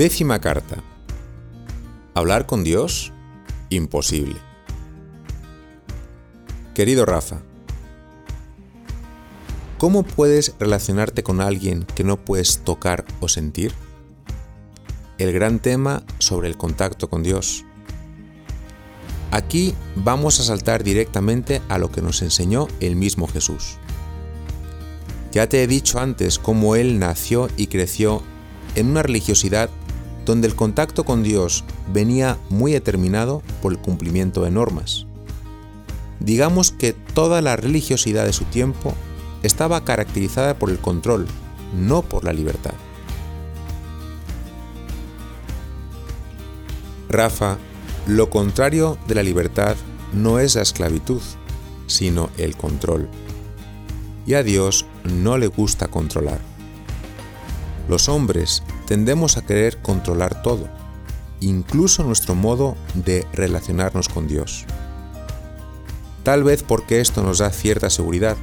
Décima carta. Hablar con Dios, imposible. Querido Rafa, ¿cómo puedes relacionarte con alguien que no puedes tocar o sentir? El gran tema sobre el contacto con Dios. Aquí vamos a saltar directamente a lo que nos enseñó el mismo Jesús. Ya te he dicho antes cómo Él nació y creció en una religiosidad donde el contacto con Dios venía muy determinado por el cumplimiento de normas. Digamos que toda la religiosidad de su tiempo estaba caracterizada por el control, no por la libertad. Rafa, lo contrario de la libertad no es la esclavitud, sino el control. Y a Dios no le gusta controlar. Los hombres tendemos a querer controlar todo, incluso nuestro modo de relacionarnos con Dios. Tal vez porque esto nos da cierta seguridad,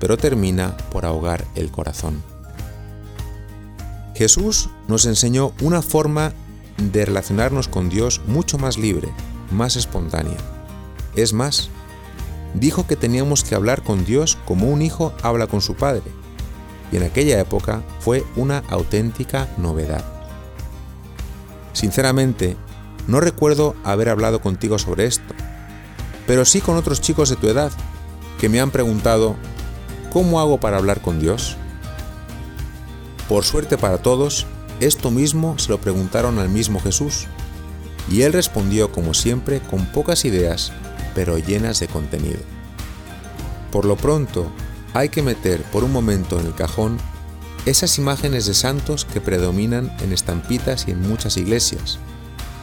pero termina por ahogar el corazón. Jesús nos enseñó una forma de relacionarnos con Dios mucho más libre, más espontánea. Es más, dijo que teníamos que hablar con Dios como un hijo habla con su padre, y en aquella época fue una auténtica novedad. Sinceramente, no recuerdo haber hablado contigo sobre esto, pero sí con otros chicos de tu edad que me han preguntado, ¿cómo hago para hablar con Dios? Por suerte para todos, esto mismo se lo preguntaron al mismo Jesús, y él respondió como siempre con pocas ideas, pero llenas de contenido. Por lo pronto, hay que meter por un momento en el cajón esas imágenes de santos que predominan en estampitas y en muchas iglesias,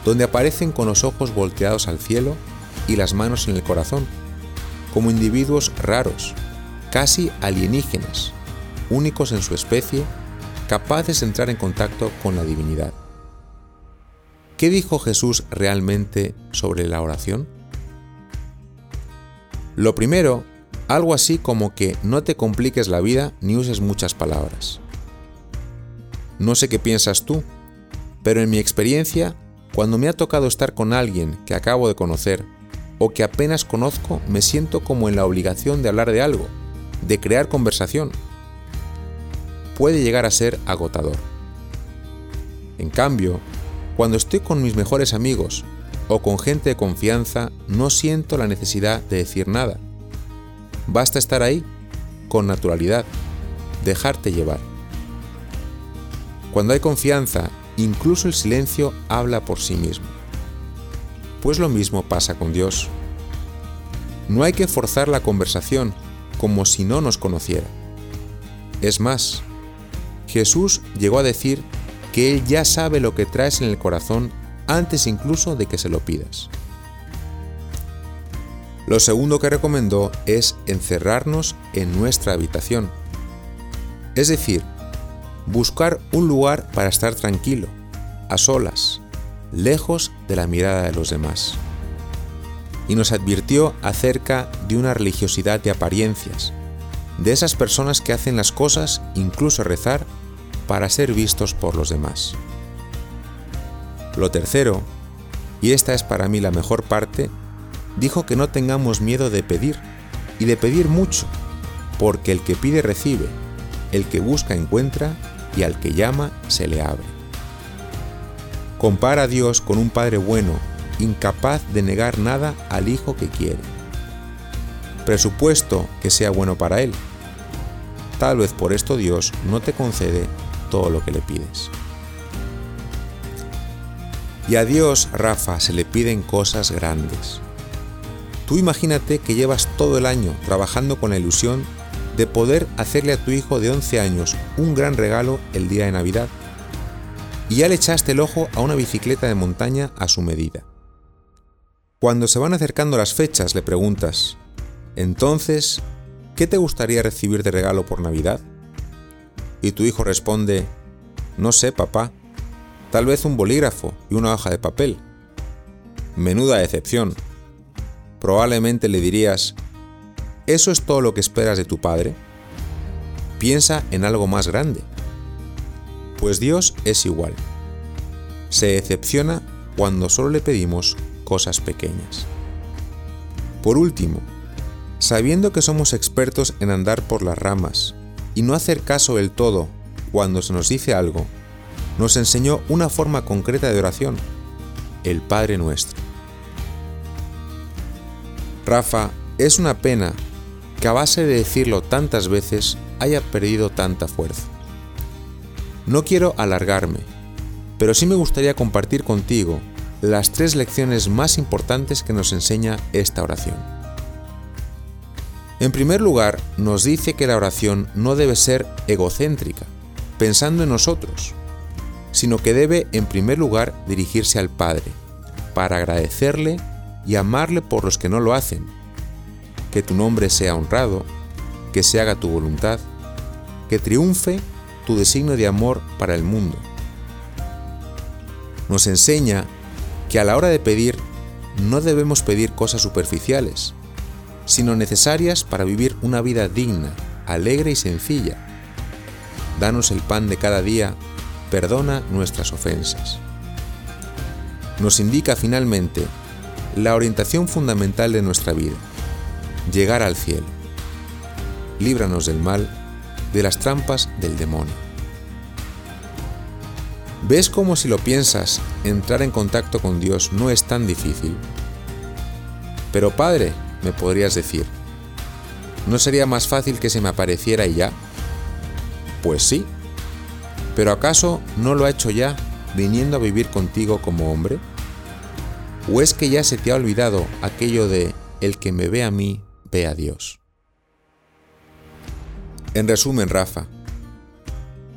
donde aparecen con los ojos volteados al cielo y las manos en el corazón, como individuos raros, casi alienígenas, únicos en su especie, capaces de entrar en contacto con la divinidad. ¿Qué dijo Jesús realmente sobre la oración? Lo primero algo así como que no te compliques la vida ni uses muchas palabras. No sé qué piensas tú, pero en mi experiencia, cuando me ha tocado estar con alguien que acabo de conocer o que apenas conozco, me siento como en la obligación de hablar de algo, de crear conversación. Puede llegar a ser agotador. En cambio, cuando estoy con mis mejores amigos o con gente de confianza, no siento la necesidad de decir nada Basta estar ahí, con naturalidad, dejarte llevar. Cuando hay confianza, incluso el silencio habla por sí mismo. Pues lo mismo pasa con Dios. No hay que forzar la conversación como si no nos conociera. Es más, Jesús llegó a decir que Él ya sabe lo que traes en el corazón antes incluso de que se lo pidas. Lo segundo que recomendó es encerrarnos en nuestra habitación. Es decir, buscar un lugar para estar tranquilo, a solas, lejos de la mirada de los demás. Y nos advirtió acerca de una religiosidad de apariencias, de esas personas que hacen las cosas, incluso rezar, para ser vistos por los demás. Lo tercero, y esta es para mí la mejor parte, dijo que no tengamos miedo de pedir, y de pedir mucho, porque el que pide recibe, el que busca encuentra, y al que llama se le abre. Compara a Dios con un Padre bueno, incapaz de negar nada al Hijo que quiere. Presupuesto que sea bueno para Él. Tal vez por esto Dios no te concede todo lo que le pides. Y a Dios, Rafa, se le piden cosas grandes. Tú imagínate que llevas todo el año trabajando con la ilusión de poder hacerle a tu hijo de 11 años un gran regalo el día de Navidad. Y ya le echaste el ojo a una bicicleta de montaña a su medida. Cuando se van acercando las fechas le preguntas, entonces, ¿qué te gustaría recibir de regalo por Navidad? Y tu hijo responde, no sé, papá, tal vez un bolígrafo y una hoja de papel. Menuda decepción, probablemente le dirías, ¿eso es todo lo que esperas de tu Padre? Piensa en algo más grande. Pues Dios es igual. se decepciona cuando solo le pedimos cosas pequeñas. Por último, sabiendo que somos expertos en andar por las ramas y no hacer caso del todo cuando se nos dice algo, nos enseñó una forma concreta de oración, el Padre Nuestro. Rafa, es una pena que a base de decirlo tantas veces haya perdido tanta fuerza. No quiero alargarme, pero sí me gustaría compartir contigo las tres lecciones más importantes que nos enseña esta oración. En primer lugar, nos dice que la oración no debe ser egocéntrica, pensando en nosotros, sino que debe en primer lugar dirigirse al Padre, para agradecerle y amarle por los que no lo hacen. Que tu nombre sea honrado, que se haga tu voluntad, que triunfe tu designio de amor para el mundo. Nos enseña que a la hora de pedir no debemos pedir cosas superficiales, sino necesarias para vivir una vida digna, alegre y sencilla. Danos el pan de cada día, perdona nuestras ofensas. Nos indica finalmente la orientación fundamental de nuestra vida, llegar al cielo. Líbranos del mal, de las trampas del demonio. ¿Ves cómo si lo piensas, entrar en contacto con Dios no es tan difícil? Pero Padre, me podrías decir, ¿no sería más fácil que se me apareciera y ya? Pues sí, pero ¿acaso no lo ha hecho ya viniendo a vivir contigo como hombre? ¿O es que ya se te ha olvidado aquello de el que me ve a mí, ve a Dios? En resumen, Rafa,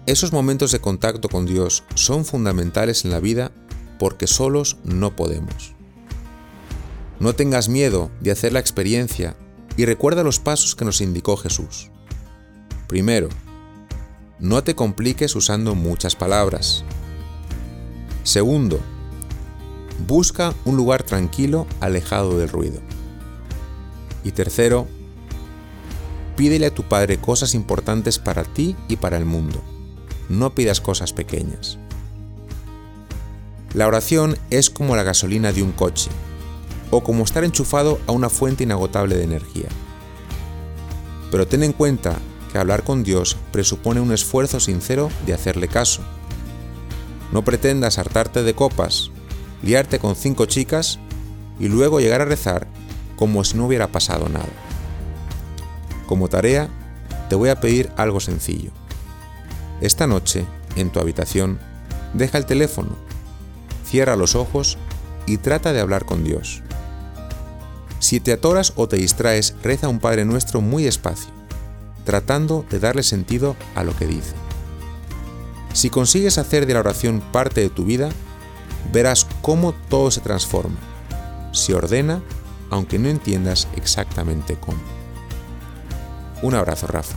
esos momentos de contacto con Dios son fundamentales en la vida porque solos no podemos. No tengas miedo de hacer la experiencia y recuerda los pasos que nos indicó Jesús. Primero, no te compliques usando muchas palabras. Segundo, busca un lugar tranquilo alejado del ruido. Y tercero, pídele a tu Padre cosas importantes para ti y para el mundo no pidas cosas pequeñas. La oración es como la gasolina de un coche, o como estar enchufado a una fuente inagotable de energía. Pero ten en cuenta que hablar con Dios presupone un esfuerzo sincero de hacerle caso. No pretendas hartarte de copas, liarte con cinco chicas y luego llegar a rezar como si no hubiera pasado nada. Como tarea, te voy a pedir algo sencillo. Esta noche, en tu habitación, deja el teléfono, cierra los ojos y trata de hablar con Dios. Si te atoras o te distraes, reza un Padre Nuestro muy despacio, tratando de darle sentido a lo que dice. Si consigues hacer de la oración parte de tu vida, verás cómo todo se transforma, se ordena, aunque no entiendas exactamente cómo. Un abrazo, Rafa.